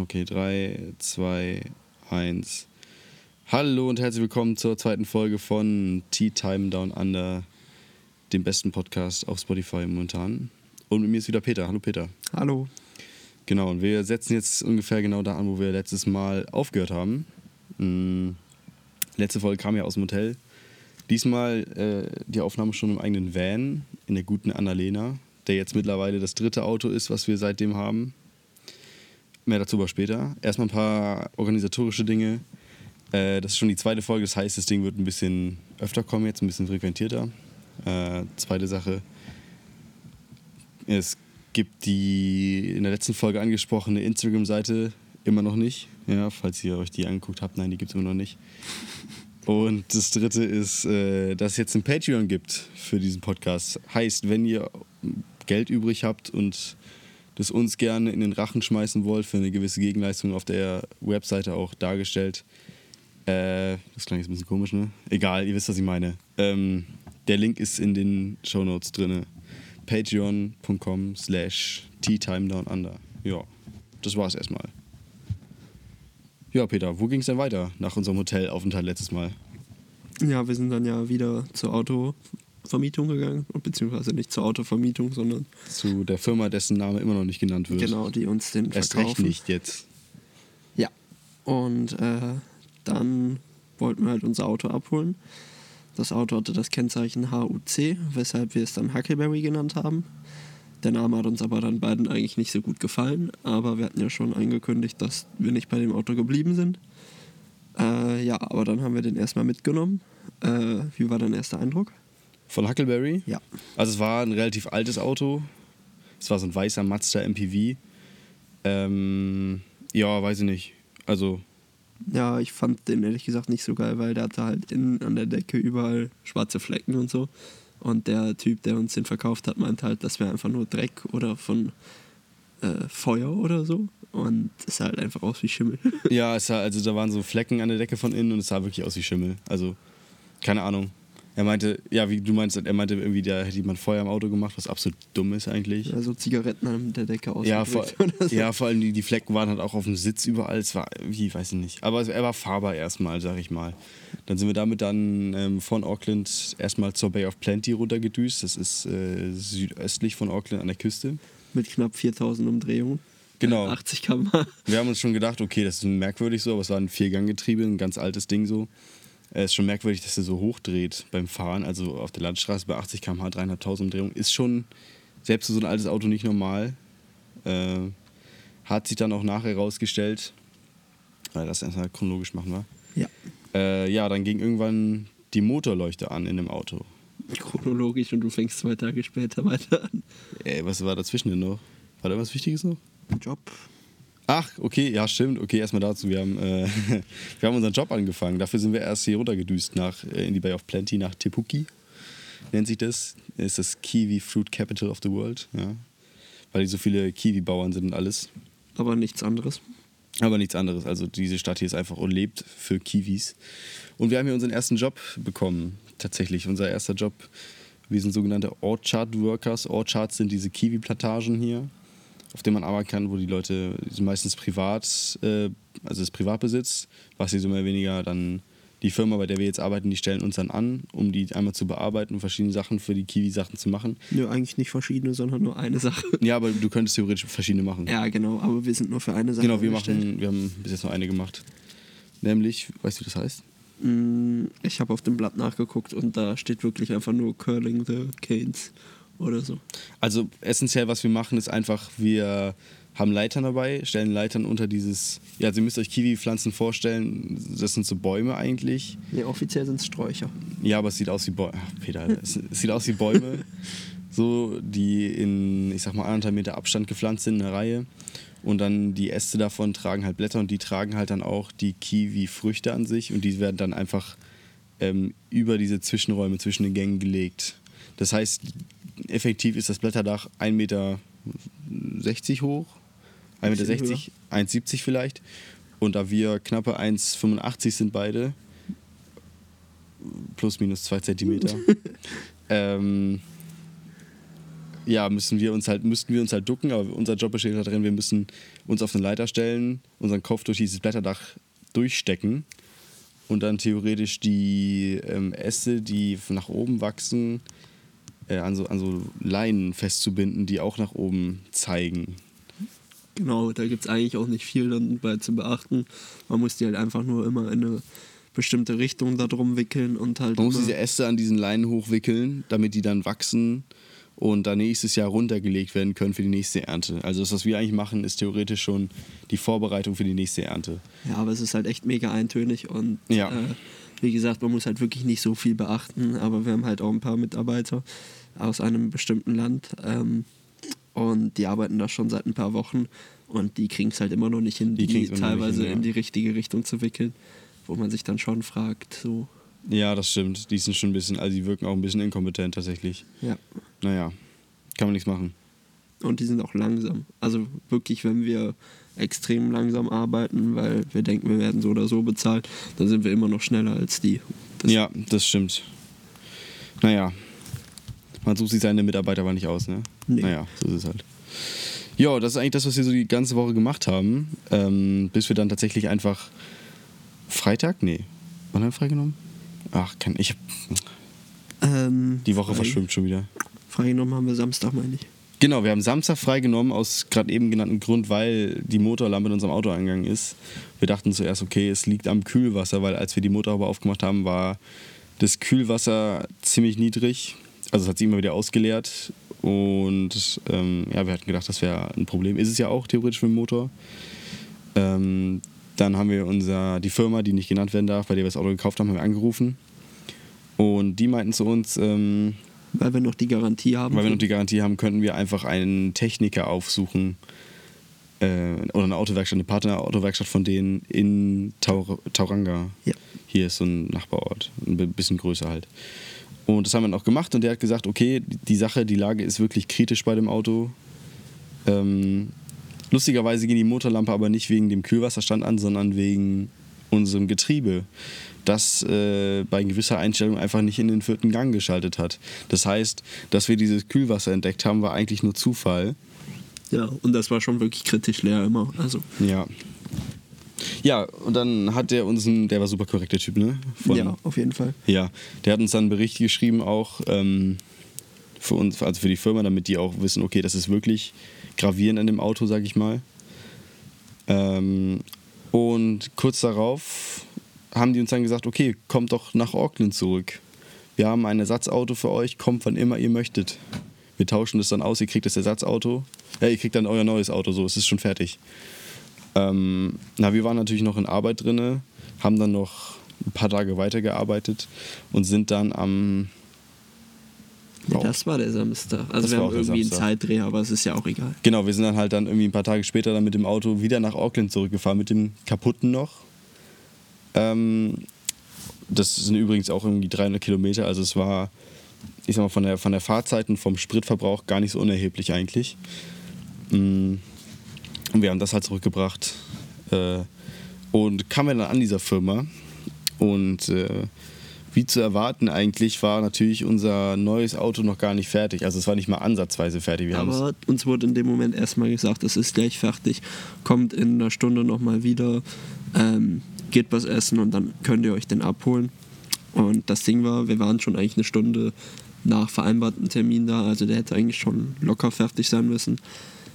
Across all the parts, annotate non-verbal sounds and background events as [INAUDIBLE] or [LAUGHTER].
Okay, 3, 2, 1. Hallo und herzlich willkommen zur zweiten Folge von Tea Time Down Under, dem besten Podcast auf Spotify momentan. Und mit mir ist wieder Peter. Hallo Peter. Hallo. Genau, und wir setzen jetzt ungefähr genau da an, wo wir letztes Mal aufgehört haben. Mhm. Letzte Folge kam ja aus dem Hotel. Diesmal äh, die Aufnahme schon im eigenen Van in der guten Annalena, der jetzt mittlerweile das dritte Auto ist, was wir seitdem haben. Mehr dazu aber später. Erstmal ein paar organisatorische Dinge. Äh, das ist schon die zweite Folge, das heißt, das Ding wird ein bisschen öfter kommen, jetzt ein bisschen frequentierter. Äh, zweite Sache. Es gibt die in der letzten Folge angesprochene Instagram-Seite immer noch nicht. Ja, falls ihr euch die angeguckt habt, nein, die gibt es immer noch nicht. Und das dritte ist, äh, dass es jetzt ein Patreon gibt für diesen Podcast. Heißt, wenn ihr Geld übrig habt und das uns gerne in den Rachen schmeißen wollt, für eine gewisse Gegenleistung auf der Webseite auch dargestellt. Äh, das klang jetzt ein bisschen komisch, ne? Egal, ihr wisst, was ich meine. Ähm, der Link ist in den Show Notes drin. Patreon.com slash teatimedownunder. Ja, das war's erstmal. Ja, Peter, wo ging es denn weiter nach unserem Hotelaufenthalt letztes Mal? Ja, wir sind dann ja wieder zur Autovermietung gegangen, beziehungsweise nicht zur Autovermietung, sondern Zu der Firma, dessen Name immer noch nicht genannt wird. genau, die uns den Erst verkaufen. recht nicht jetzt. Ja. Und äh, dann wollten wir halt unser Auto abholen. Das Auto hatte das Kennzeichen HUC, weshalb wir es dann Huckleberry genannt haben. Der Name hat uns aber dann beiden eigentlich nicht so gut gefallen, aber wir hatten ja schon angekündigt, dass wir nicht bei dem Auto geblieben sind. Äh, ja, aber dann haben wir den erstmal mitgenommen. Äh, wie war dein erster Eindruck? Von Huckleberry? Ja. Also es war ein relativ altes Auto. Es war so ein weißer Mazda MPV. Ähm, ja, weiß ich nicht. Also, Ja, ich fand den ehrlich gesagt nicht so geil, weil der hatte halt innen an der Decke überall schwarze Flecken und so. Und der Typ, der uns den verkauft hat, meinte halt, das wäre einfach nur Dreck oder von äh, Feuer oder so. Und es sah halt einfach aus wie Schimmel. ja, es sah, also da waren so Flecken an der Decke von innen und es sah wirklich aus wie Schimmel. Also, keine Ahnung. Er meinte, ja, wie du meinst, er meinte irgendwie, da hätte jemand Feuer im Auto gemacht, was absolut dumm ist eigentlich. also Zigaretten an der Decke aus. Ja, vor, ja, vor allem die, die Flecken waren halt auch auf dem Sitz überall. Es war, wie, weiß ich nicht. Aber er war fahrbar erstmal, sag ich mal. Dann sind wir damit dann ähm, von Auckland erstmal zur Bay of Plenty runtergedüst. Das ist äh, südöstlich von Auckland an der Küste. Mit knapp 4000 Umdrehungen. Genau. Äh, 80 km/h. Wir haben uns schon gedacht, okay, das ist merkwürdig so, aber es war ein Vierganggetriebe, ein ganz altes Ding so. Es ist schon merkwürdig, dass er so hochdreht beim Fahren. Also auf der Landstraße bei 80 km/h, 3.500 Umdrehungen. Ist schon, selbst für so ein altes Auto, nicht normal. Äh, hat sich dann auch nachher rausgestellt, weil das erstmal chronologisch machen wir. Ja. Äh, ja, dann ging irgendwann die Motorleuchte an in dem Auto. Chronologisch und du fängst zwei Tage später weiter an. Ey, was war dazwischen denn noch? War da was Wichtiges noch? Job. Ach, okay, ja, stimmt. Okay, erstmal dazu. Wir haben, äh, [LAUGHS] wir haben unseren Job angefangen. Dafür sind wir erst hier runtergedüst nach, äh, in die Bay of Plenty, nach Te Puki. Nennt sich das. Ist das Kiwi Fruit Capital of the World. Ja. Weil die so viele Kiwi-Bauern sind und alles. Aber nichts anderes. Aber nichts anderes. Also diese Stadt hier ist einfach und lebt für Kiwis. Und wir haben hier unseren ersten Job bekommen. Tatsächlich, unser erster Job. Wir sind sogenannte Orchard Workers. Orchards sind diese Kiwi-Plantagen hier, auf denen man arbeiten kann, wo die Leute meistens privat, äh, also das Privatbesitz, was sie so mehr oder weniger dann die Firma, bei der wir jetzt arbeiten, die stellen uns dann an, um die einmal zu bearbeiten und verschiedene Sachen für die Kiwi-Sachen zu machen. Nö, eigentlich nicht verschiedene, sondern nur eine Sache. Ja, aber du könntest theoretisch verschiedene machen. Ja, genau, aber wir sind nur für eine Sache. genau, wir angestellt. machen, wir haben bis jetzt noch eine gemacht. Nämlich, weißt du, wie das heißt? Mm, Ich habe auf dem Blatt nachgeguckt und da steht wirklich einfach nur Curling the Canes oder so. Also essentiell, was wir machen, ist einfach, wir haben Leitern dabei, stellen Leitern unter dieses, ja, also ihr müsst euch Kiwi-Pflanzen vorstellen, das sind so Bäume eigentlich. Nee, offiziell sind es Sträucher. Ja, aber es sieht aus wie Bäume, Peter, es, es sieht aus wie Bäume, [LAUGHS] so, die in, ich sag mal, anderthalb Meter Abstand gepflanzt sind in einer Reihe. Und dann die Äste davon tragen halt Blätter und die tragen halt dann auch die Kiwi-Früchte an sich und die werden dann einfach ähm, über diese Zwischenräume zwischen den Gängen gelegt. Das heißt, effektiv ist das Blätterdach 1,60 Meter hoch, 1,60 Meter, Bisschen 1,70 vielleicht. Und da wir knappe 1,85 sind beide, plus minus 2 Zentimeter, [LAUGHS] ähm, ja, müssen wir uns halt, müssten wir uns halt ducken, aber unser Job besteht halt darin, wir müssen uns auf eine Leiter stellen, unseren Kopf durch dieses Blätterdach durchstecken und dann theoretisch die ähm, Äste, die nach oben wachsen, äh, an, so, an so Leinen festzubinden, die auch nach oben zeigen. Genau, da gibt es eigentlich auch nicht viel dann bei zu beachten. Man muss die halt einfach nur immer in eine bestimmte Richtung da drum wickeln und halt. Man muss diese Äste an diesen Leinen hochwickeln, damit die dann wachsen und dann nächstes Jahr runtergelegt werden können für die nächste Ernte. Also das, was wir eigentlich machen, ist theoretisch schon die Vorbereitung für die nächste Ernte. Ja, aber es ist halt echt mega eintönig und Ja. äh, wie gesagt, man muss halt wirklich nicht so viel beachten, aber wir haben halt auch ein paar Mitarbeiter aus einem bestimmten Land ähm, und die arbeiten da schon seit ein paar Wochen und die kriegen es halt immer noch nicht hin, Die die, teilweise hin, ja. in die richtige Richtung zu wickeln, wo man sich dann schon fragt, so, Ja, das stimmt. Die sind schon ein bisschen, also die wirken auch ein bisschen inkompetent tatsächlich. ja. Naja, kann man nichts machen. Und die sind auch langsam. Also wirklich, wenn wir extrem langsam arbeiten, weil wir denken, wir werden so oder so bezahlt, dann sind wir immer noch schneller als die. Das ja, das stimmt. Naja, man sucht sich seine Mitarbeiter aber nicht aus, ne? Nee. Naja, so ist es halt. Ja, das ist eigentlich das, was wir so die ganze Woche gemacht haben. Ähm, bis wir dann tatsächlich einfach Freitag? Nee. Wann haben wir freigenommen? Ach, kann ich. Ähm, Die Woche frei- verschwimmt schon wieder. Freigenommen haben wir Samstag, meine ich. Genau, wir haben Samstag freigenommen aus gerade eben genannten Grund, weil die Motorlampe in unserem Auto eingegangen ist. Wir dachten zuerst, okay, es liegt am Kühlwasser, weil als wir die Motorhaube aufgemacht haben, war das Kühlwasser ziemlich niedrig. Also es hat sich immer wieder ausgeleert und ähm, ja, wir hatten gedacht, das wäre ein Problem. Ist es ja auch theoretisch mit dem Motor. Ähm, dann haben wir unser, die Firma, die nicht genannt werden darf, bei der wir das Auto gekauft haben, haben wir angerufen. Und die meinten zu uns, ähm, Weil wir noch die Garantie haben. weil wir noch die Garantie haben, könnten wir einfach einen Techniker aufsuchen äh, oder eine Autowerkstatt, eine Partner-Autowerkstatt von denen in Taur Tauranga. Ja. Hier ist so ein Nachbarort, ein bi- bisschen größer halt. Und das haben wir dann auch gemacht und der hat gesagt, okay, die Sache, die Lage ist wirklich kritisch bei dem Auto. Ähm, lustigerweise ging die Motorlampe aber nicht wegen dem Kühlwasserstand an, sondern wegen unserem Getriebe, das äh, bei gewisser Einstellung einfach nicht in den vierten Gang geschaltet hat. Das heißt, dass wir dieses Kühlwasser entdeckt haben, war eigentlich nur Zufall. Ja, und das war schon wirklich kritisch leer immer. Also, Ja. Ja, und dann hat der uns, einen, der war super korrekt, der Typ, ne? Von- ja, auf jeden Fall. Ja, der hat uns dann einen Bericht geschrieben, auch ähm, für uns, also für die Firma, damit die auch wissen, okay, das ist wirklich gravierend an dem Auto, sag ich mal. Ähm, und kurz darauf haben die uns dann gesagt, okay, kommt doch nach Auckland zurück. Wir haben ein Ersatzauto für euch, kommt wann immer ihr möchtet. Wir tauschen das dann aus, ihr kriegt das Ersatzauto. Ja, ihr kriegt dann euer neues Auto, so, es ist schon fertig. Ähm, na, wir waren natürlich noch in Arbeit drinne, haben dann noch ein paar Tage weitergearbeitet und sind dann am Ja, das war der Samstag. Also Das wir haben irgendwie einen. Zeitdreh, aber es ist ja auch egal. Genau, wir sind dann halt dann irgendwie ein paar Tage später dann mit dem Auto wieder nach Auckland zurückgefahren, mit dem kaputten noch. Ähm, das sind übrigens auch irgendwie 300 Kilometer, also es war, ich sag mal, von der, von der Fahrzeit und vom Spritverbrauch gar nicht so unerheblich eigentlich. Mm, Und wir haben das halt zurückgebracht äh, und kamen dann an dieser Firma und äh, wie zu erwarten eigentlich war natürlich unser neues Auto noch gar nicht fertig. Also es war nicht mal ansatzweise fertig. Wir Aber uns wurde in dem Moment erstmal gesagt, es ist gleich fertig, kommt in einer Stunde nochmal wieder, ähm, geht was essen und dann könnt ihr euch den abholen. Und das Ding war, wir waren schon eigentlich eine Stunde nach vereinbarten Termin da, also der hätte eigentlich schon locker fertig sein müssen.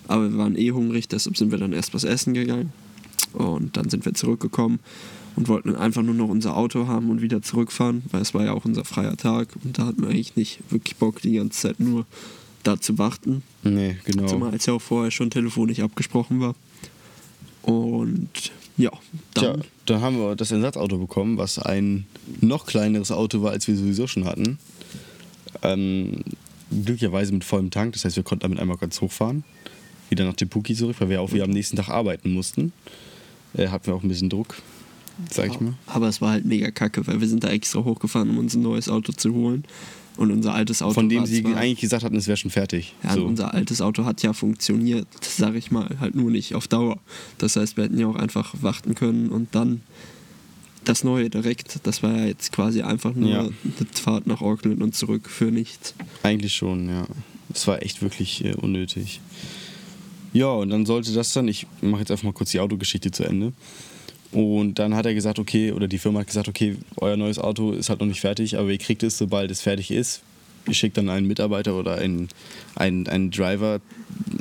Aber wir waren eh hungrig, deshalb sind wir dann erst was essen gegangen. Und dann sind wir zurückgekommen und wollten einfach nur noch unser Auto haben und wieder zurückfahren, weil es war ja auch unser freier Tag und da hatten wir eigentlich nicht wirklich Bock, die ganze Zeit nur da zu warten. Nee, genau. Zumal als ja auch vorher schon telefonisch abgesprochen war. Und ja, Tja, dann dann haben wir das Ersatzauto bekommen, was ein noch kleineres Auto war, als wir sowieso schon hatten. Ähm, glücklicherweise mit vollem Tank, das heißt, wir konnten damit einmal ganz hochfahren. Wieder nach Tepuki zurück, weil wir auch wieder am nächsten Tag arbeiten mussten. Äh, hatten wir auch ein bisschen Druck, sag ich mal. Aber es war halt mega kacke, weil wir sind da extra hochgefahren, um uns ein neues Auto zu holen. Und unser altes Auto Von dem sie eigentlich gesagt hatten, es wäre schon fertig. ja, so. unser altes Auto hat ja funktioniert, [LAUGHS] sag ich mal, halt nur nicht auf Dauer. Das heißt, wir hätten ja auch einfach warten können und dann das neue direkt, das war ja jetzt quasi einfach nur Ja. eine Fahrt nach Auckland und zurück für nichts. Eigentlich schon, ja. Es war echt wirklich äh, unnötig. Ja, und dann sollte das dann, ich mache jetzt einfach mal kurz die Autogeschichte zu Ende. Und dann hat er gesagt, okay, oder die Firma hat gesagt, okay, euer neues Auto ist halt noch nicht fertig, aber ihr kriegt es, sobald es fertig ist. Ihr schickt dann einen Mitarbeiter oder einen, einen, einen Driver,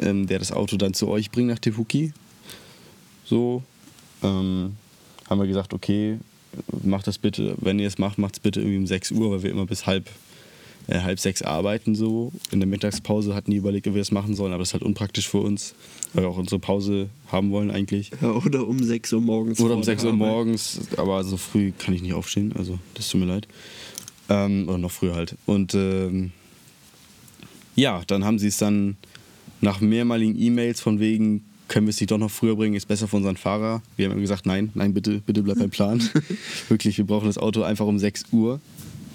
ähm, der das Auto dann zu euch bringt nach Tepuki. So. Ähm, haben wir gesagt, okay, macht das bitte, wenn ihr es macht, macht es bitte irgendwie um 6 Uhr, weil wir immer bis halb, äh, halb sechs arbeiten so. In der Mittagspause hatten die überlegt, ob wir das machen sollen, aber das ist halt unpraktisch für uns, weil wir auch unsere Pause haben wollen eigentlich. Ja, oder um 6 Uhr morgens. Oder um 6 Uhr morgens, aber so früh kann ich nicht aufstehen, also das tut mir leid. Ähm, oder noch früher halt. Und ähm, ja, dann haben sie es dann nach mehrmaligen E-Mails von wegen, können wir es nicht doch noch früher bringen, ist besser für unseren Fahrer. Wir haben gesagt, nein, nein, bitte, bitte bleib beim Plan. [LAUGHS] Wirklich, wir brauchen das Auto einfach um 6 Uhr.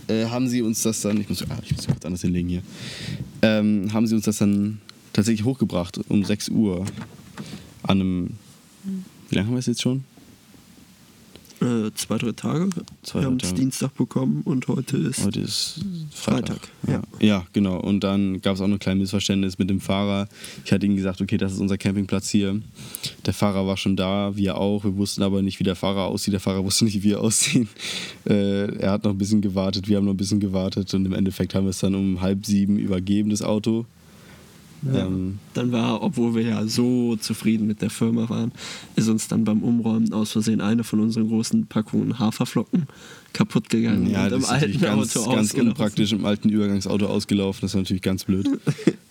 Äh, haben sie uns das dann, ich muss, ah, ich muss was anderes hinlegen hier, ähm, haben sie uns das dann tatsächlich hochgebracht um 6 Uhr an einem, wie lange haben wir es jetzt schon? Zwei, drei Tage. Zwei, wir haben es. Dienstag bekommen und heute ist. Heute ist Freitag. Freitag, ja. ja, genau. Und dann gab es auch noch ein kleines Missverständnis mit dem Fahrer. Ich hatte ihm gesagt, okay, das ist unser Campingplatz hier. Der Fahrer war schon da, wir auch. Wir wussten aber nicht, wie der Fahrer aussieht. Der Fahrer wusste nicht, wie wir aussehen. [LAUGHS] Äh, er hat noch ein bisschen gewartet, wir haben noch ein bisschen gewartet. Und im Endeffekt haben wir es dann um halb sieben übergeben, das Auto. Ja. Ähm, Dann war, obwohl wir ja so zufrieden mit der Firma waren, ist uns dann beim Umräumen aus Versehen eine von unseren großen Packungen Haferflocken kaputt gegangen ja, und das im ist alten ganz, Auto ganz unpraktisch im alten Übergangsauto ausgelaufen. Das war natürlich ganz blöd. [LAUGHS]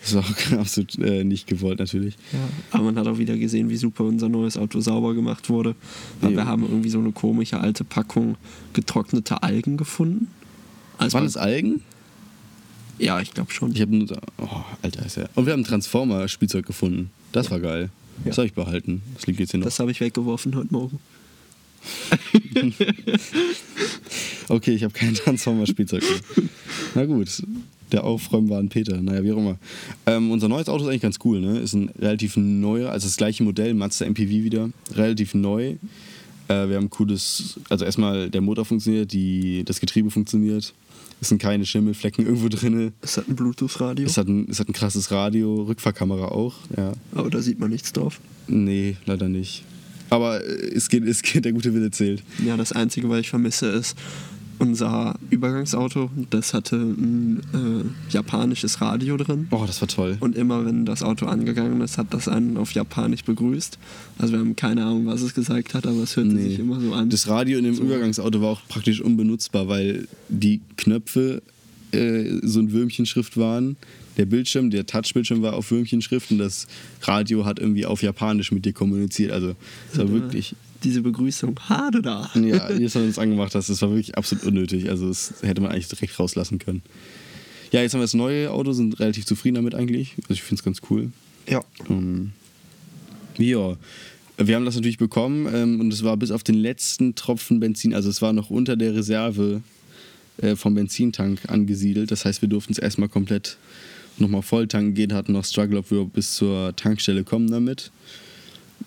Das war auch [LAUGHS] absolut äh, nicht gewollt, natürlich. Ja, aber man hat auch wieder gesehen, wie super unser neues Auto sauber gemacht wurde. Weil Ja. wir haben irgendwie so eine komische alte Packung getrocknete Algen gefunden. Also Waren das Algen? Ja, ich glaube schon. Ich habe nur. Oh, Alter, ist ja. Und wir haben ein Transformer-Spielzeug gefunden. Das war geil. Das Ja. habe ich behalten. Das liegt jetzt hier noch. Das habe ich weggeworfen heute Morgen. [LAUGHS] Okay, ich habe kein Transformer-Spielzeug mehr. Na gut. Der Aufräumen war ein Peter. Naja, wie auch immer. Ähm, unser neues Auto ist eigentlich ganz cool, ne? Ist ein relativ neuer, also das gleiche Modell, Mazda MPV wieder. Relativ neu. Äh, wir haben ein cooles. Also erstmal der Motor funktioniert, die, das Getriebe funktioniert. Es sind keine Schimmelflecken irgendwo drin. Es hat ein Bluetooth-Radio, Es hat, ein, es hat ein krasses Radio, Rückfahrkamera auch, ja. aber da sieht man nichts drauf. Nee, leider nicht. Aber äh, es geht, es geht, der gute Wille zählt. Ja, das Einzige, was ich vermisse, ist unser Übergangsauto. Das hatte ein äh, japanisches Radio drin. Oh, das war toll. Und immer wenn das Auto angegangen ist, hat das einen auf Japanisch begrüßt. Also wir haben keine Ahnung, was es gesagt hat, aber es hörte Nee. sich immer so an. Das Radio in dem So. Übergangsauto war auch praktisch unbenutzbar, weil die Knöpfe äh, so ein Würmchenschrift waren. Der Bildschirm, der Touchbildschirm war auf Würmchenschrift und das Radio hat irgendwie auf Japanisch mit dir kommuniziert. Also es war Ja. wirklich, Diese Begrüßung, Hade da. ja, Mal, wenn du es angemacht hast, das war wirklich absolut unnötig. Also das hätte man eigentlich direkt rauslassen können. Ja, jetzt haben wir das neue Auto, sind relativ zufrieden damit eigentlich. Also ich finde es ganz cool. Ja. Ähm, ja, wir haben das natürlich bekommen ähm, und es war bis auf den letzten Tropfen Benzin, also es war noch unter der Reserve äh, vom Benzintank angesiedelt. Das heißt, wir durften es erstmal komplett nochmal voll tanken gehen, hatten noch Struggle, ob wir bis zur Tankstelle kommen damit.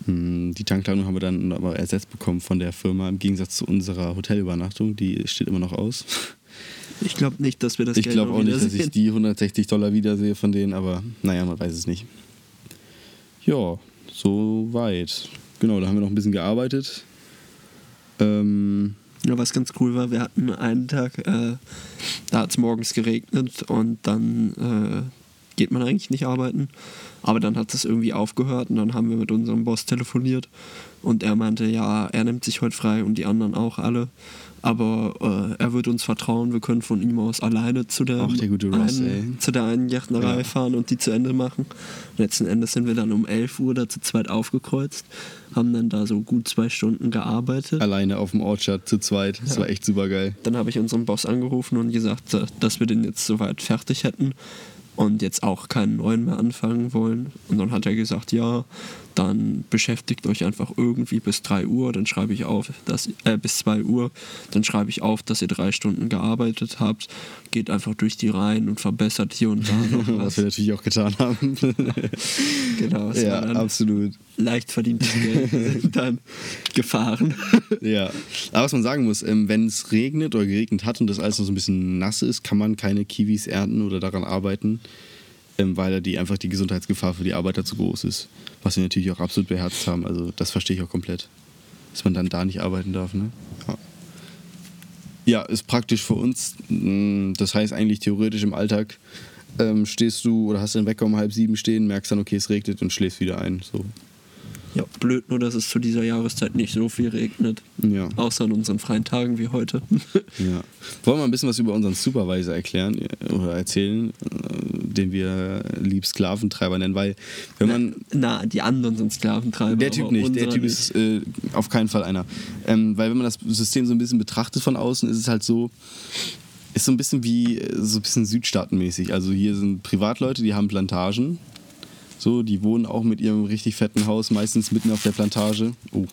Mm, Die Tankladung haben wir dann aber ersetzt bekommen von der Firma, im Gegensatz zu unserer Hotelübernachtung. Die steht immer noch aus. Ich glaube nicht, dass wir das Ich glaube auch nicht, dass ich die 160 Dollar wiedersehe von denen, aber naja, man weiß es nicht. Ja, so weit. Genau, da haben wir noch ein bisschen gearbeitet. Ähm, Ja, was ganz cool war, wir hatten einen Tag, äh, da hat es morgens geregnet und dann äh, geht man eigentlich nicht arbeiten. Aber dann hat es irgendwie aufgehört und dann haben wir mit unserem Boss telefoniert und er meinte, ja, er nimmt sich heute frei und die anderen auch alle. Aber äh, er wird uns vertrauen, wir können von ihm aus alleine zu der, Ach, der Ross, einen, zu der einen Yachtnerei Ja. fahren und die zu Ende machen. Letzten Endes sind wir dann um 11 Uhr da zu zweit aufgekreuzt, haben dann da so gut zwei Stunden gearbeitet. alleine auf dem Orchard zu zweit. Das Ja. war echt super geil. Dann habe ich unseren Boss angerufen und gesagt, dass wir den jetzt soweit fertig hätten und jetzt auch keinen neuen mehr anfangen wollen. Und dann hat er gesagt, ja, dann beschäftigt euch einfach irgendwie bis 3 Uhr, dann schreibe ich auf, dass, äh, bis 2 Uhr, dann schreibe ich auf, dass ihr drei Stunden gearbeitet habt, geht einfach durch die Reihen und verbessert hier und da noch [LAUGHS] Was was. wir natürlich auch getan haben. [LAUGHS] genau, ja, absolut. leicht verdientes Geld, [LAUGHS] dann gefahren. Ja, aber was man sagen muss, ähm, wenn es regnet oder geregnet hat und das alles noch so ein bisschen nass ist, kann man keine Kiwis ernten oder daran arbeiten, weil die einfach die Gesundheitsgefahr für die Arbeiter zu groß ist. Was wir natürlich auch absolut beherzt haben. Also das verstehe ich auch komplett. Dass man dann da nicht arbeiten darf, ne? Ja. Ja, ist praktisch für uns. Mm, Das heißt eigentlich theoretisch im Alltag ähm, stehst du oder hast den Wecker um halb sieben stehen, merkst dann, okay, es regnet und schläfst wieder ein. So. Ja, blöd nur, dass es zu dieser Jahreszeit nicht so viel regnet. Ja. Außer an unseren freien Tagen wie heute. [LAUGHS] Ja. Wollen wir ein bisschen was über unseren Supervisor erklären äh, oder erzählen, äh, den wir lieb Sklaventreiber nennen, weil wenn man Na, die anderen sind Sklaventreiber. der Typ nicht, der Typ ist äh, auf keinen Fall einer. Ähm, weil wenn man das System so ein bisschen betrachtet von außen, ist es halt so, ist so ein bisschen wie äh, so ein bisschen südstaatenmäßig. Also hier sind Privatleute, die haben Plantagen. So, die wohnen auch mit ihrem richtig fetten Haus meistens mitten auf der Plantage. Oh,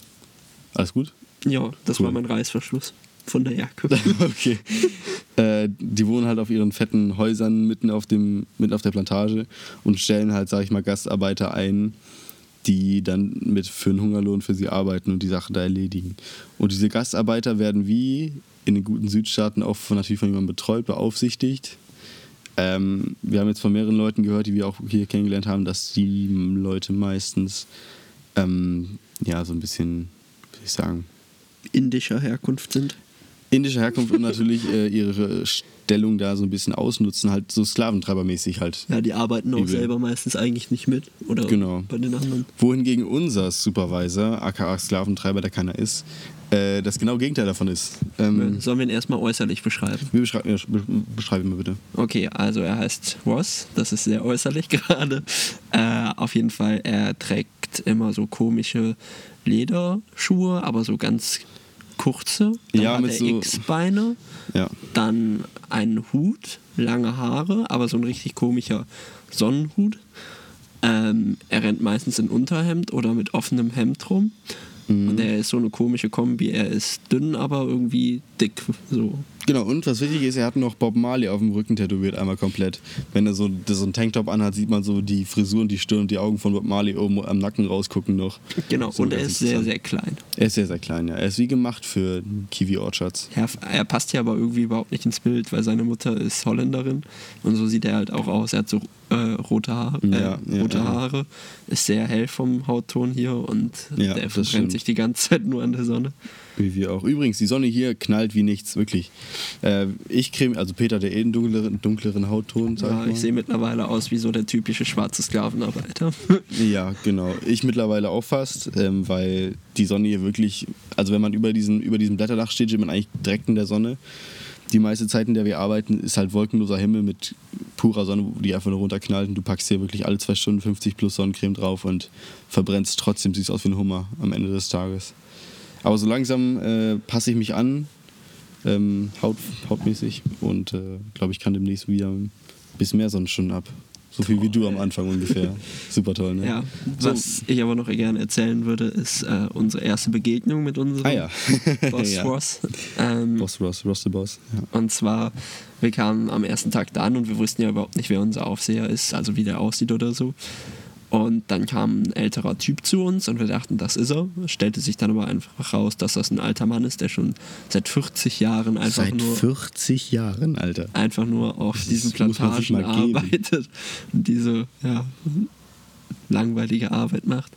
alles gut? Ja, das Cool. war mein Reißverschluss von der Jacke. [LAUGHS] [LAUGHS] okay. Äh, die wohnen halt auf ihren fetten Häusern mitten auf, dem, mitten auf der Plantage und stellen halt, sag ich mal, Gastarbeiter ein, die dann mit für einen Hungerlohn für sie arbeiten und die Sache da erledigen. Und diese Gastarbeiter werden wie in den guten Südstaaten auch von, natürlich von jemandem betreut, beaufsichtig. Ähm, wir haben jetzt von mehreren Leuten gehört, die wir auch hier kennengelernt haben, dass die Leute meistens ähm, ja so ein bisschen, wie soll ich sagen, Indischer Herkunft sind. Indischer Herkunft und natürlich äh, ihre Stellung da so ein bisschen ausnutzen, halt so sklaventreibermäßig halt. Ja, die arbeiten auch Übel. selber meistens eigentlich nicht mit. Oder Genau. bei den anderen. Wohingegen unser Supervisor, aka Sklaventreiber, der keiner ist, äh, das genau Gegenteil davon ist. Ähm, Sollen wir ihn erstmal äußerlich beschreiben? wie beschreib, ja, be- beschreib ihn mal bitte. Okay, also er heißt Ross, das ist sehr äußerlich [LAUGHS] gerade. Äh, auf jeden Fall, er trägt immer so komische Lederschuhe, aber so ganz kurze. Dann Ja, hat mit er so- X-Beine, Ja. dann einen Hut, lange Haare, aber so ein richtig komischer Sonnenhut. Ähm, er rennt meistens in Unterhemd oder mit offenem Hemd rum. Mhm. Und er ist so eine komische Kombi. Er ist dünn, aber irgendwie dick. So. Genau, und was wichtig ist, er hat noch Bob Marley auf dem Rücken tätowiert, einmal komplett. Wenn er so, so einen Tanktop anhat, sieht man so die Frisur und die Stirn und die Augen von Bob Marley oben am Nacken rausgucken noch. Genau, So und er ist sehr, sehr klein. Er ist sehr, sehr klein, ja. Er ist wie gemacht für Kiwi Orchards. Er, er passt hier aber irgendwie überhaupt nicht ins Bild, weil seine Mutter ist Holländerin und so sieht er halt auch aus. Er hat so äh, rote, Haare, äh, Ja, ja, rote ja. Haare, ist sehr hell vom Hautton hier und der verbrennt sich die ganze Zeit nur an der Sonne. Wie wir auch. Übrigens, die Sonne hier knallt wie nichts, wirklich. Äh, ich creme, also Peter, der eh einen dunkleren, dunkleren Hautton, sag Ja, ich ich sehe mittlerweile aus wie so der typische schwarze Sklavenarbeiter. [LAUGHS] Ja, genau. Ich mittlerweile auch fast, ähm, weil die Sonne hier wirklich, also wenn man über, diesen, über diesem Blätterdach steht, steht man eigentlich direkt in der Sonne. Die meiste Zeit, in der wir arbeiten, ist halt wolkenloser Himmel mit purer Sonne, die einfach nur runterknallt und du packst hier wirklich alle zwei Stunden 50 plus Sonnencreme drauf und verbrennst trotzdem, siehst aus wie ein Hummer am Ende des Tages. Aber so langsam äh, passe ich mich an, ähm, haut, hautmäßig und äh, glaube ich kann demnächst wieder ein bisschen mehr Sonnenstunden ab. So viel wie du am Anfang ungefähr. [LAUGHS] Super toll, ne? Ja, So. was ich aber noch gerne erzählen würde, ist äh, unsere erste Begegnung mit unserem Ah ja. [LAUGHS] Boss ja. Ross. Ähm, Boss Ross, Ross the Boss. Ja. Und zwar, wir kamen am ersten Tag da an und wir wussten ja überhaupt nicht, wer unser Aufseher ist, also wie der aussieht oder so. Und dann kam ein älterer Typ zu uns und wir dachten, das ist er. Stellte sich dann aber einfach raus, dass das ein alter Mann ist, der schon seit 40 Jahren einfach Seit nur 40 Jahren, Alter. einfach nur auf Das diesen Plantagen arbeitet und diese ja, langweilige Arbeit macht.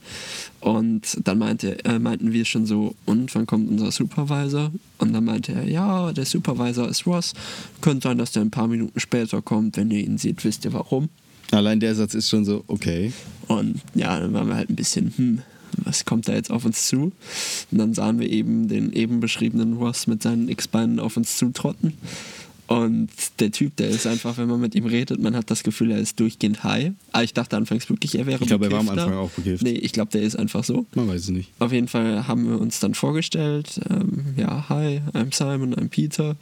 Und dann meinte, äh, meinten wir schon so, und wann kommt unser Supervisor? Und dann meinte er, ja, der Supervisor ist Ross. Könnte sein, dass der ein paar Minuten später kommt. Wenn ihr ihn seht, wisst ihr warum. Allein der Satz ist schon so, okay. Und ja, dann waren wir halt ein bisschen, hm, was kommt da jetzt auf uns zu? Und dann sahen wir eben den eben beschriebenen Ross mit seinen X-Beinen auf uns zutrotten. Und der Typ, der ist einfach, wenn man mit ihm redet, man hat das Gefühl, er ist durchgehend high. Aber ich dachte anfangs wirklich, er wäre Ich glaube, er war am. Anfang auch bekifft. Nee, ich glaube, der ist einfach so. Man weiß es nicht. Auf jeden Fall haben wir uns dann vorgestellt, ähm, ja, hi, I'm Simon, I'm Peter.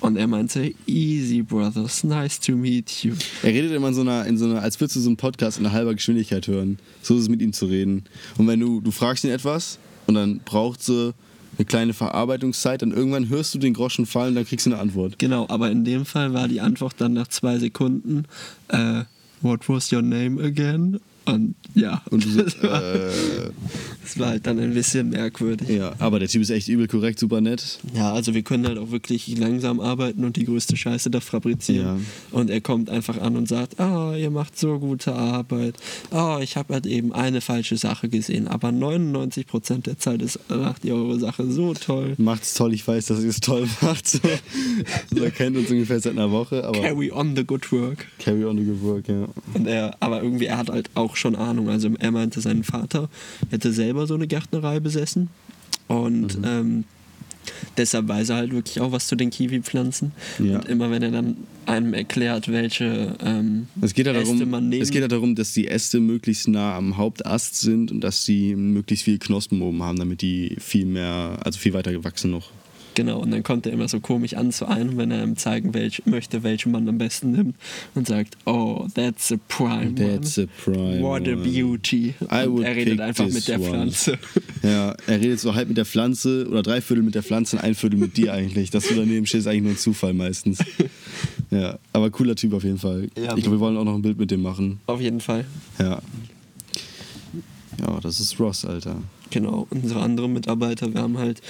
Und er meinte, easy brothers, nice to meet you. Er redet immer in so einer, in so einer, als würdest du so einen Podcast in halber Geschwindigkeit hören. So ist es mit ihm zu reden. Und wenn du, du fragst ihn etwas und dann braucht sie eine kleine Verarbeitungszeit, dann irgendwann hörst du den Groschen fallen, dann kriegst du eine Antwort. Genau, aber in dem Fall war die Antwort dann nach zwei Sekunden, äh, what was your name again? Und ja, Und du so, das, war, äh, das war halt dann ein bisschen merkwürdig. ja, aber der Typ ist echt übel korrekt, super nett. Ja, also wir können halt auch wirklich langsam arbeiten und die größte Scheiße da fabrizieren. Ja. Und er kommt einfach an und sagt, ah, ihr macht so gute Arbeit. Ah, ich habe halt eben eine falsche Sache gesehen, aber 99% der Zeit ist, macht ihr eure Sache so toll. Macht's toll, ich weiß, dass ihr es toll macht. So. [LAUGHS] so er kennt uns ungefähr seit einer Woche, aber Carry on the good work. carry on the good work, ja. Und er, aber irgendwie, er hat halt auch schon Ahnung. Also er meinte, sein Vater hätte selber so eine Gärtnerei besessen. Und Mhm. ähm, deshalb weiß er halt wirklich auch was zu den Kiwi-Pflanzen. Ja. Und immer wenn er dann einem erklärt, welche ähm, Es geht, Äste darum, man nehmen es geht halt darum, dass die Äste möglichst nah am Hauptast sind und dass sie möglichst viel Knospen oben haben, damit die viel mehr, also viel weiter wachsen noch. Genau, und dann kommt er immer so komisch an zu einem, wenn er ihm zeigen welch, möchte, welchen man am besten nimmt und sagt, oh, that's a prime That's one. a prime What a one." beauty. I Und er redet einfach mit der one. Pflanze. [LAUGHS] Ja, er redet so halb mit der Pflanze oder drei Viertel mit der Pflanze und ein Viertel mit dir eigentlich. Dass du daneben stehst, ist eigentlich nur ein Zufall meistens. [LAUGHS] Ja, aber cooler Typ auf jeden Fall. Ja. ich glaube, wir wollen auch noch ein Bild mit dem machen. Auf jeden Fall. Ja. Ja, das ist Ross, Alter. Genau, unsere anderen Mitarbeiter, wir haben halt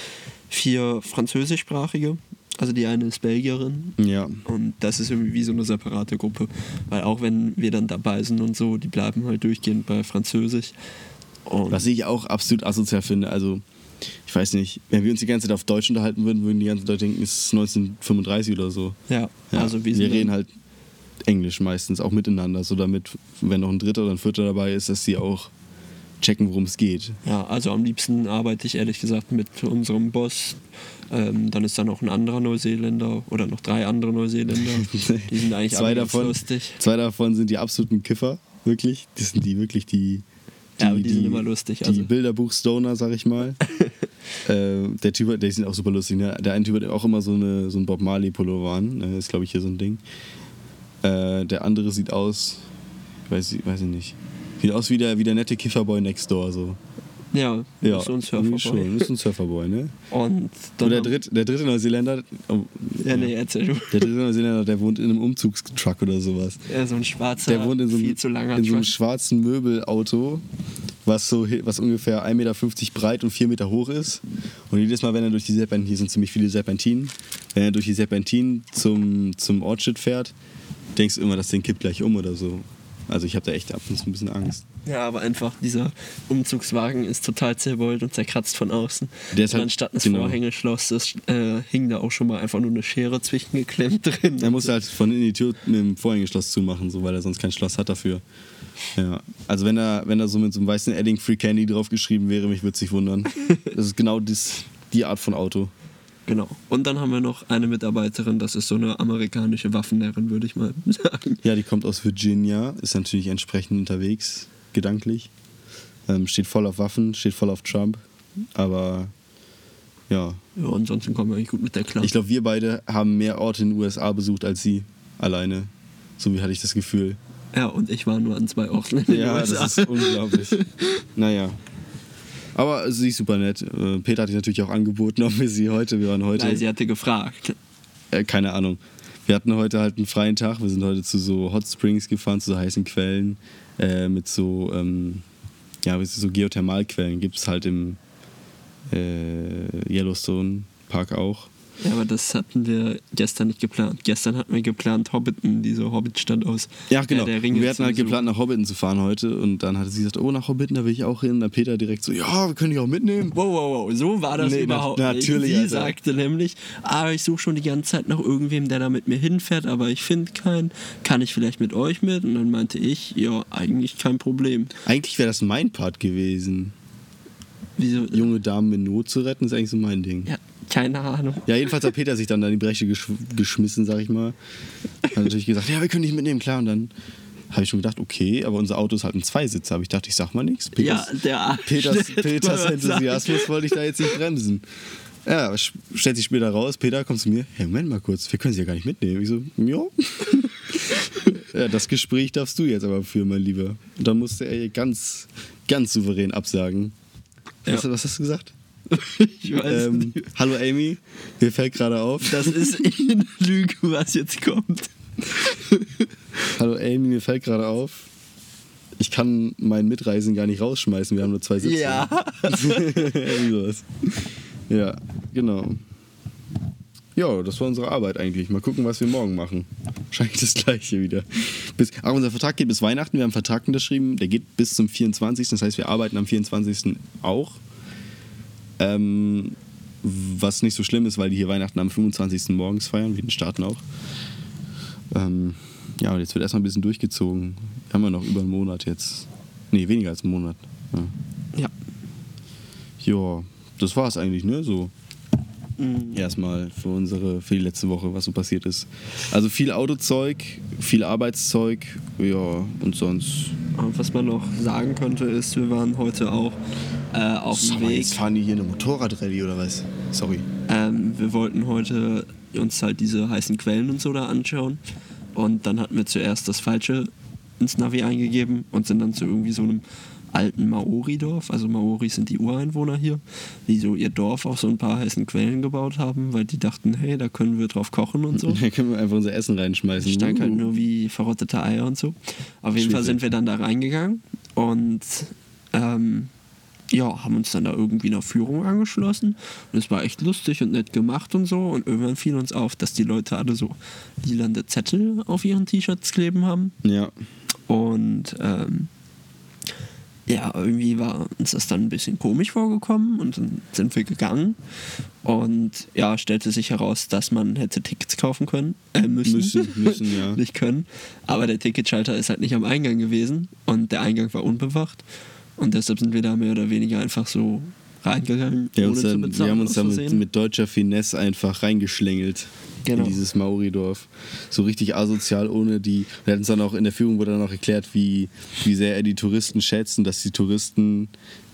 vier französischsprachige. Also die eine ist Belgierin Ja. und das ist irgendwie wie so eine separate Gruppe. Weil auch wenn wir dann dabei sind und so, die bleiben halt durchgehend bei Französisch. Und Was ich auch absolut asozial finde, also ich weiß nicht, wenn wir uns die ganze Zeit auf Deutsch unterhalten würden, würden die ganzen Leute denken, es ist 1935 oder so. ja, Ja, also wir, wir reden halt Englisch meistens, auch miteinander, so damit, wenn noch ein Dritter oder ein Vierter dabei ist, dass sie auch checken, worum es geht. Ja, also am liebsten arbeite ich ehrlich gesagt mit unserem Boss. Ähm, dann ist da noch ein anderer Neuseeländer oder noch drei andere Neuseeländer. [LAUGHS] Die sind eigentlich zwei davon, lustig. Zwei davon sind die absoluten Kiffer, wirklich. Das sind die wirklich die. Ja, aber die sind immer lustig, Die also. Bilderbuch-Stoner, sag ich mal. [LAUGHS] äh, der Typ, der sind auch super lustig. Ne? Der eine Typ hat auch immer so, eine, so ein Bob Marley-Pullover an. Ne? Ist, glaube ich, hier so ein Ding. Äh, der andere sieht aus. Weiß, weiß ich nicht. Sieht aus wie der, wie der nette Kifferboy next door. So. Ja, Ja, ist so ein Surferboy. schon. Ist ein Surferboy, ne? Und dann Und der, dritt, der dritte Neuseeländer. Oh, Ja, nee, erzähl du. Der dritte Neuseeländer, der wohnt in einem Umzugstruck oder sowas. Ja, so ein schwarzer, Der wohnt in so einem, viel zu langer in so einem Truck. schwarzen Möbelauto, was, so, was ungefähr 1,50 Meter breit und 4 Meter hoch ist. Und jedes Mal, wenn er durch die Serpentinen, hier sind ziemlich viele Serpentinen, wenn er durch die Serpentinen zum, zum Ortsschild fährt, denkst du immer, das Ding kippt gleich um oder so. Also ich habe da echt ab und zu ein bisschen Angst. Ja, aber einfach dieser Umzugswagen ist total zerbeult und zerkratzt von außen. Der ist und halt- anstatt eines genau. Vorhängeschloss das, äh, hing da auch schon mal einfach nur eine Schere zwischengeklemmt drin. Er muss halt von innen die Tür mit dem Vorhängeschloss zumachen, so, weil er sonst kein Schloss hat dafür. Ja. Also wenn da, wenn da so mit so einem weißen Edding Free Candy draufgeschrieben wäre, mich würde es nicht wundern. [LAUGHS] Das ist genau das, die Art von Auto. Genau. Und dann haben wir noch eine Mitarbeiterin, das ist so eine amerikanische Waffenherrin, würde ich mal [LAUGHS] sagen. Ja, die kommt aus Virginia, ist natürlich entsprechend unterwegs, gedanklich. Ähm, steht voll auf Waffen, steht voll auf Trump. Aber ja, Ja, ansonsten kommen wir eigentlich gut mit der klar. ich glaube, wir beide haben mehr Orte in den USA besucht als sie alleine. So wie hatte ich das Gefühl. ja, und ich war nur an zwei Orten in den Ja, USA. das ist unglaublich. [LAUGHS] naja. Aber sie ist super nett. Äh, Peter hat sich natürlich auch angeboten, [LAUGHS] ob wir sie heute, wir waren heute, Nein, sie hatte gefragt. äh, keine Ahnung. Wir hatten heute halt einen freien Tag. Wir sind heute zu so Hot Springs gefahren, zu so heißen Quellen. Äh, mit so, ähm, ja, so Geothermalquellen gibt es halt im äh, Yellowstone Park auch. Ja, aber das hatten wir gestern nicht geplant. Gestern hatten wir geplant, Hobbiton, diese Hobbitstadt aus Ja, genau. äh, wir hatten halt besuchen. geplant, nach Hobbiton zu fahren heute. Und dann hatte sie gesagt, oh, nach Hobbiton, da will ich auch hin. Dann Peter direkt so, ja, wir können dich auch mitnehmen. Wow, wow, wow, so war das Nee, überhaupt na- nicht. natürlich, Sie Alter. sagte nämlich, ah, ich suche schon die ganze Zeit nach irgendwem, der da mit mir hinfährt, aber ich finde keinen. Kann ich vielleicht mit euch mit? Und dann meinte ich, ja, eigentlich kein Problem. Eigentlich wäre das mein Part gewesen. Wieso? Junge Damen in Not zu retten, ist eigentlich so mein Ding. Ja, keine Ahnung. Ja, jedenfalls hat Peter sich dann an die Breche gesch geschmissen, sag ich mal. Hat natürlich gesagt, ja, wir können dich mitnehmen, klar. Und dann habe ich schon gedacht, okay, aber unser Auto ist halt ein Zweisitzer. Aber ich dachte, ich sag mal nichts. Ja, der Arsch. Peters, Peters Enthusiasmus wollte ich da jetzt nicht bremsen. Ja, stellt sich später raus, Peter kommt zu mir, hey, Moment mal kurz, wir können sie ja gar nicht mitnehmen. Ich so, ja. [LAUGHS] ja, das Gespräch darfst du jetzt aber führen, mein Lieber. Und dann musste er ganz, ganz souverän absagen. Ja. Was, was hast du gesagt? Ich weiß Ähm, nicht. hallo Amy, mir fällt gerade auf. Das ist eine Lüge, was jetzt kommt. Hallo Amy, mir fällt gerade auf. Ich kann meinen Mitreisen gar nicht rausschmeißen, wir haben nur zwei Sitze. Ja. [LAUGHS] Ja, genau. Ja, das war unsere Arbeit eigentlich. Mal gucken, was wir morgen machen. Wahrscheinlich das gleiche wieder. Bis, aber unser Vertrag geht bis Weihnachten. Wir haben einen Vertrag unterschrieben. Der geht bis zum 24. Das heißt, wir arbeiten am 24. auch. Ähm, was nicht so schlimm ist, weil die hier Weihnachten am 25. morgens feiern, wie den Staaten auch. Ähm, ja, und jetzt wird erstmal ein bisschen durchgezogen. Wir haben ja noch über einen Monat jetzt. Nee, weniger als einen Monat. Ja. Ja. Ja, das war's eigentlich, ne? So Mhm. erstmal für unsere, für die letzte Woche, was so passiert ist. Also viel Autozeug, viel Arbeitszeug, ja, und sonst. Was man noch sagen könnte, ist, wir waren heute auch äh, auf dem Weg. jetzt fahren die hier eine Motorradrallye oder was? Sorry. Ähm, wir wollten heute uns halt diese heißen Quellen und so da anschauen. Und dann hatten wir zuerst das Falsche ins Navi eingegeben und sind dann zu irgendwie so einem alten Maori-Dorf. Also Maoris sind die Ureinwohner hier, die so ihr Dorf auf so ein paar heißen Quellen gebaut haben, weil die dachten, hey, da können wir drauf kochen und so. [LAUGHS] Da können wir einfach unser Essen reinschmeißen. Stank halt Uh. nur wie verrottete Eier und so. Auf jeden Fall Schwierig. sind wir dann da reingegangen und ähm, ja, haben uns dann da irgendwie einer Führung angeschlossen. Und es war echt lustig und nett gemacht und so. Und irgendwann fiel uns auf, dass die Leute alle so lilande Zettel auf ihren T-Shirts kleben haben. Ja. Und ähm, ja, irgendwie war uns das dann ein bisschen komisch vorgekommen und dann sind wir gegangen. Und ja, stellte sich heraus, dass man hätte Tickets kaufen können. Äh, müssen. Müssen, müssen, [LAUGHS] ja. nicht können. Aber der Ticketschalter ist halt nicht am Eingang gewesen und der Eingang war unbewacht. Und deshalb sind wir da mehr oder weniger einfach so reingegangen, Wir, ohne zu dann, bezahlen. wir haben uns da mit, mit deutscher Finesse einfach reingeschlängelt Genau. in dieses Maori-Dorf. So richtig asozial, ohne die. Wir hatten uns dann auch in der Führung wurde dann auch erklärt, wie, wie sehr er die Touristen schätzt und dass die Touristen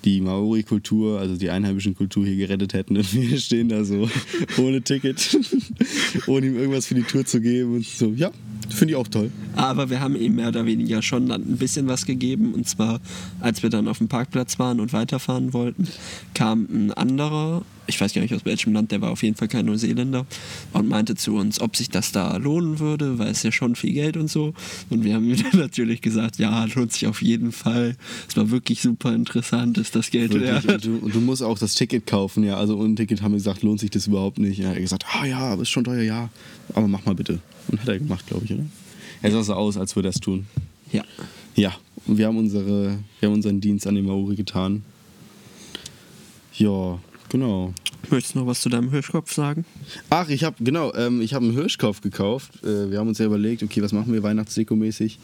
die Maori-Kultur, also die einheimischen Kultur hier gerettet hätten. Und [LAUGHS] wir stehen da so [LAUGHS] ohne Ticket, [LAUGHS] ohne ihm irgendwas für die Tour zu geben. Und so, ja, finde ich auch toll. Aber wir haben ihm mehr oder weniger schon ein bisschen was gegeben. Und zwar, als wir dann auf dem Parkplatz waren und weiterfahren wollten, kam ein anderer, ich weiß gar nicht aus welchem Land, der war auf jeden Fall kein Neuseeländer, und meinte zu uns, ob sich das da lohnen würde, weil es ja schon viel Geld und so. Und wir haben ihm [LAUGHS] dann natürlich gesagt, ja, lohnt sich auf jeden Fall. Es war wirklich super interessant, ist das Geld Wirklich. wert. Und, du, und du musst auch das Ticket kaufen, ja. Also ohne Ticket haben wir gesagt, lohnt sich das überhaupt nicht. Ja, er hat gesagt, ah ja, aber ist schon teuer, ja. Aber mach mal bitte. Und hat er gemacht, glaube ich, oder? Er sah so aus, als würde er es tun. Ja. Ja, und wir haben, unsere, wir haben unseren Dienst an den Maori getan. Ja, genau. Möchtest du noch was zu deinem Hirschkopf sagen? Ach, ich habe genau, ähm, ich habe einen Hirschkopf gekauft. Äh, wir haben uns ja überlegt, okay, was machen wir Weihnachtsdeko-mäßig?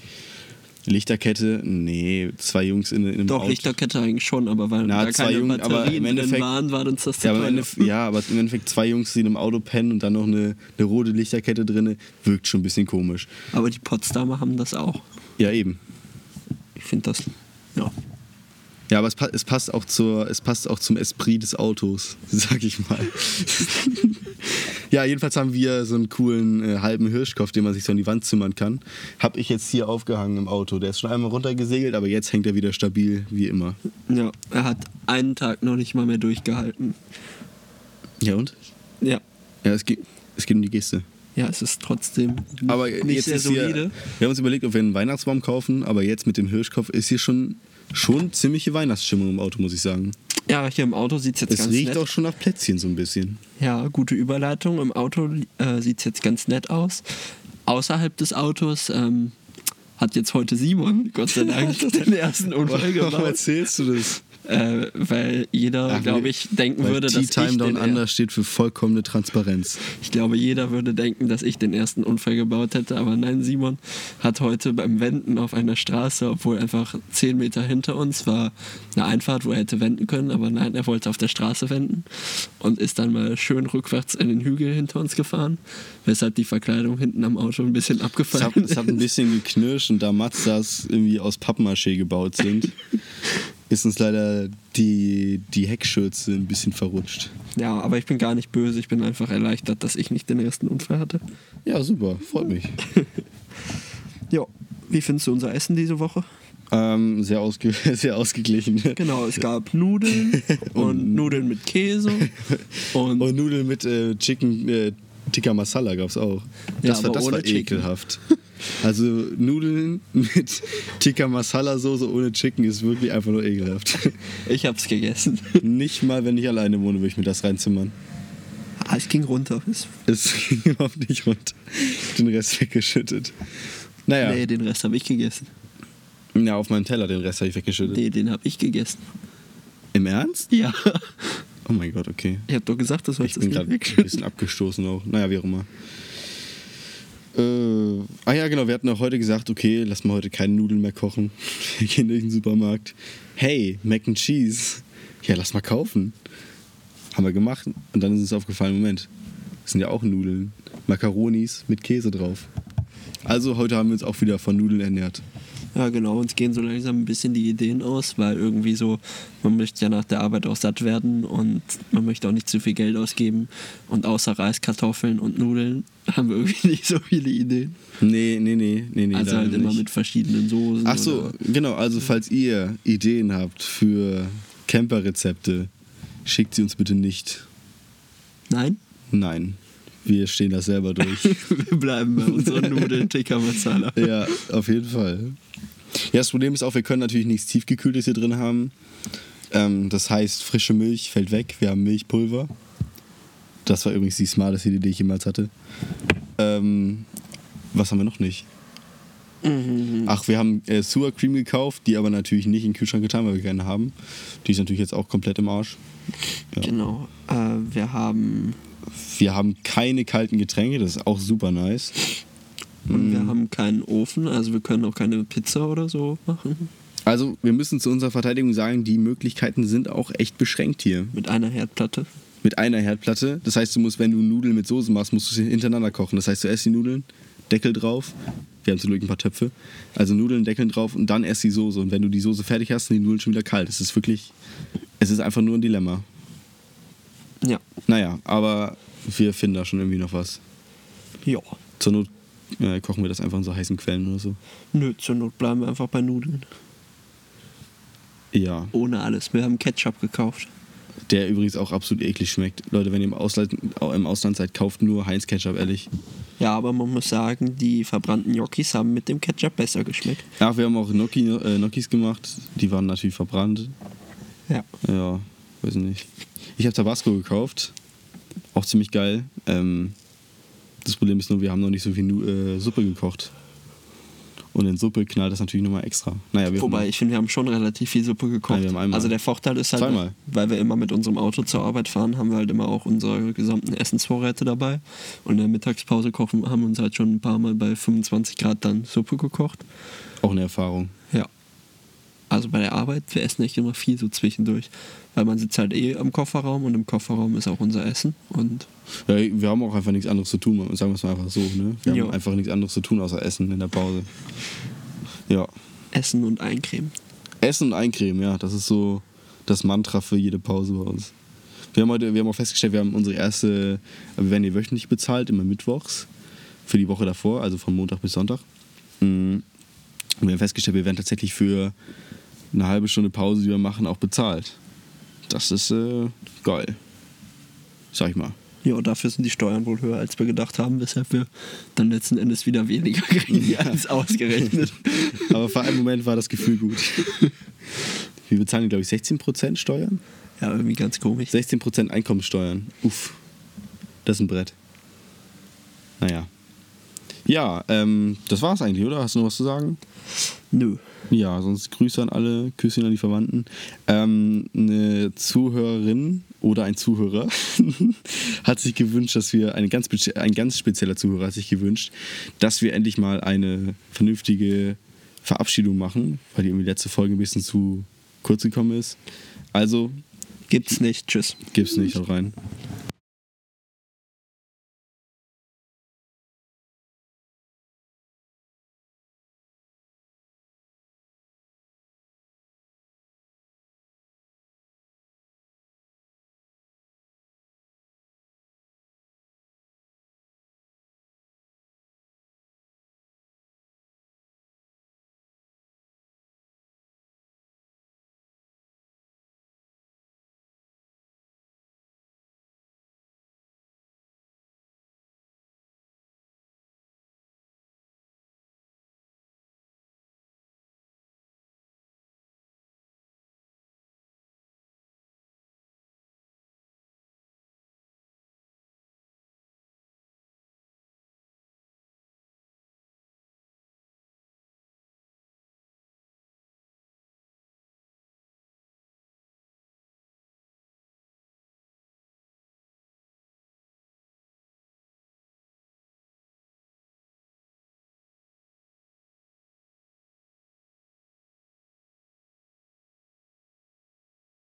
Lichterkette? Nee, zwei Jungs in, in einem Doch, Auto. Lichterkette eigentlich schon, aber weil Na, da zwei keine Jungen, aber im Endeffekt- waren, war uns das Ja aber, im. Endeffekt, ja, aber im Endeffekt zwei Jungs, die in einem Auto pennen und dann noch eine, eine rote Lichterkette drin, wirkt schon ein bisschen komisch. Aber die Potsdamer haben das auch. Ja, eben. Ich finde das. Ja. Ja, aber es, pa es, passt auch zur, es passt auch zum Esprit des Autos, [LAUGHS] sag ich mal. ja, jedenfalls haben wir so einen coolen äh, halben Hirschkopf, den man sich so an die Wand zimmern kann. Hab ich jetzt hier aufgehangen im Auto. Der ist schon einmal runtergesegelt, aber jetzt hängt er wieder stabil, wie immer. Ja, er hat einen Tag noch nicht mal mehr durchgehalten. Ja, und? Ja. Ja, es geht, es geht um die Geste. Ja, es ist trotzdem Aber nicht jetzt sehr ist hier, solide. wir haben uns überlegt, ob wir einen Weihnachtsbaum kaufen, aber jetzt mit dem Hirschkopf ist hier schon, schon ziemliche Weihnachtsstimmung im Auto, muss ich sagen. Ja, hier im Auto sieht es jetzt Es ganz riecht nett auch schon nach Plätzchen so ein bisschen. Ja, gute Überleitung. Im Auto äh, sieht es jetzt ganz nett aus. Außerhalb des Autos ähm, hat jetzt heute Simon, Gott sei Dank, [LAUGHS] den ersten Unfall Warum gebaut. erzählst du das? Äh, weil jeder, glaube ich, denken würde, Tea dass Time ich Down den Under steht für vollkommene Transparenz. Ich glaube, jeder würde denken, dass ich den ersten Unfall gebaut hätte, aber nein, Simon hat heute beim Wenden auf einer Straße, obwohl einfach zehn Meter hinter uns war eine Einfahrt, wo er hätte wenden können, aber nein, er wollte auf der Straße wenden und ist dann mal schön rückwärts in den Hügel hinter uns gefahren, weshalb die Verkleidung hinten am Auto ein bisschen Es abgefallen hat, es hat ein bisschen geknirscht und da Mazdas irgendwie aus Pappmaché gebaut sind, [LAUGHS] ist uns leider die, die Heckschürze ein bisschen verrutscht. Ja, aber ich bin gar nicht böse. Ich bin einfach erleichtert, dass ich nicht den ersten Unfall hatte. Ja, super, freut mich. [LAUGHS] Ja, wie findest du unser Essen diese Woche? Ähm, sehr, ausge [LAUGHS] sehr ausgeglichen. Genau, es gab Nudeln [LAUGHS] und Nudeln mit Käse und, Und Nudeln mit äh, Chicken äh, Tikka Masala gab es auch. Ja, Das war, aber das war ekelhaft. Also Nudeln mit Tikka Masala Soße ohne Chicken ist wirklich einfach nur ekelhaft. ich hab's gegessen. Nicht mal, wenn ich alleine wohne, würde ich mir das reinzimmern. Ah, es ging runter. Es, Es [LAUGHS] ging überhaupt nicht rund. Den Rest weggeschüttet. Naja, Nee, den Rest habe ich gegessen. ja, auf meinem Teller den Rest habe ich weggeschüttet. Nee, den habe ich gegessen. Im Ernst? Ja. Oh mein Gott, okay. Ich habe doch gesagt, das Ich sollst du bin gerade ein bisschen abgestoßen auch. Naja, wie auch immer. Äh, ah ja, genau, wir hatten auch heute gesagt, okay, lass mal heute keine Nudeln mehr kochen. [LAUGHS] Wir gehen durch den Supermarkt. Hey, Mac and Cheese. Ja, lass mal kaufen. Haben wir gemacht. Und dann ist uns aufgefallen, Moment, das sind ja auch Nudeln. Macaronis mit Käse drauf. Also heute haben wir uns auch wieder von Nudeln ernährt. Ja, genau, uns gehen so langsam ein bisschen die Ideen aus, weil irgendwie so, man möchte ja nach der Arbeit auch satt werden und man möchte auch nicht zu viel Geld ausgeben. Und außer Reis, Kartoffeln und Nudeln [LAUGHS] haben wir irgendwie [LAUGHS] nicht so viele Ideen. Nee, nee, nee, nee, nee. also halt immer nicht. mit verschiedenen Soßen. Ach so, genau. Also falls ihr Ideen habt für Camper-Rezepte, schickt sie uns bitte nicht. Nein? Nein, wir stehen das selber durch. [LAUGHS] wir bleiben bei unseren Nudeln Tikka Masala. ja, auf jeden Fall. Ja, das Problem ist auch, wir können natürlich nichts Tiefgekühltes hier drin haben. Ähm, das heißt, frische Milch fällt weg. Wir haben Milchpulver. Das war übrigens die smarteste Idee, die ich jemals hatte. Ähm, was haben wir noch nicht? Mhm. Ach, wir haben äh, Sewer Cream gekauft, die aber natürlich nicht in den Kühlschrank getan, weil wir keine haben. Die ist natürlich jetzt auch komplett im Arsch. Ja. Genau. Äh, wir haben Wir haben keine kalten Getränke, das ist auch super nice. und wir haben keinen Ofen, also wir können auch keine Pizza oder so machen. Also, wir müssen zu unserer Verteidigung sagen, die Möglichkeiten sind auch echt beschränkt hier. Mit einer Herdplatte. Mit einer Herdplatte. Das heißt, du musst, wenn du Nudeln mit Soße machst, musst du sie hintereinander kochen. Das heißt, du erst die Nudeln, Deckel drauf. Wir haben zum Glück ein paar Töpfe. Also Nudeln, Deckel drauf und dann erst die Soße. Und wenn du die Soße fertig hast, sind die Nudeln schon wieder kalt. Es ist wirklich, es ist einfach nur ein Dilemma. Ja. Naja, aber wir finden da schon irgendwie noch was. Ja. Zur Not äh, kochen wir das einfach in so heißen Quellen oder so. Nö, zur Not bleiben wir einfach bei Nudeln. Ja. Ohne alles. Wir haben Ketchup gekauft. Der übrigens auch absolut eklig schmeckt. Leute, wenn ihr im Ausland, im Ausland seid, kauft nur Heinz Ketchup, ehrlich. Ja, aber man muss sagen, die verbrannten Gnocchis haben mit dem Ketchup besser geschmeckt. Ach, wir haben auch Gnocchi, äh, Gnocchis gemacht. Die waren natürlich verbrannt. Ja. Ja, weiß nicht. Ich habe Tabasco gekauft. Auch ziemlich geil. Ähm, das Problem ist nur, wir haben noch nicht so viel äh, Suppe gekocht. Und in Suppe knallt das natürlich nochmal extra. Naja, wir Wobei, ich finde, wir haben schon relativ viel Suppe gekocht. Nein, wir haben einmal. Also der Vorteil ist halt, Zweimal. weil wir immer mit unserem Auto zur Arbeit fahren, haben wir halt immer auch unsere gesamten Essensvorräte dabei. Und in der Mittagspause kochen, haben wir uns halt schon ein paar Mal bei 25 Grad dann Suppe gekocht. auch eine Erfahrung. Ja. Also bei der Arbeit, wir essen echt immer viel so zwischendurch. Weil man sitzt halt eh am Kofferraum und im Kofferraum ist auch unser Essen. Und Ja, wir haben auch einfach nichts anderes zu tun, sagen wir es mal einfach so. Ne? Wir Jo. haben einfach nichts anderes zu tun, außer Essen in der Pause. Ja. Essen und eincremen. Essen und eincremen, ja, das ist so das Mantra für jede Pause bei uns. Wir haben heute, wir haben auch festgestellt, wir haben unsere erste, wir werden hier wöchentlich bezahlt, immer mittwochs, für die Woche davor, also von Montag bis Sonntag. Mm. Und wir haben festgestellt, wir werden tatsächlich für eine halbe Stunde Pause, die wir machen, auch bezahlt. Das ist äh, geil. Sag ich mal. Ja, dafür sind die Steuern wohl höher, als wir gedacht haben, weshalb wir dann letzten Endes wieder weniger kriegen [LAUGHS] als ausgerechnet. [LAUGHS] Aber für einen Moment war das Gefühl gut. [LAUGHS] Wir bezahlen, glaube ich, 16% Steuern. Ja, irgendwie ganz komisch. 16% Einkommenssteuern. Uff. Das ist ein Brett. Naja. Ja, ähm, das war's eigentlich, oder? Hast du noch was zu sagen? Nö. Ja, sonst Grüße an alle, Küsschen an die Verwandten. Ähm, eine Zuhörerin oder ein Zuhörer [LAUGHS] hat sich gewünscht, dass wir, eine ganz, ein ganz spezieller Zuhörer hat sich gewünscht, dass wir endlich mal eine vernünftige Verabschiedung machen, weil die irgendwie letzte Folge ein bisschen zu kurz gekommen ist. Also, Gibt's nicht. Tschüss. gibt's nicht, haut rein.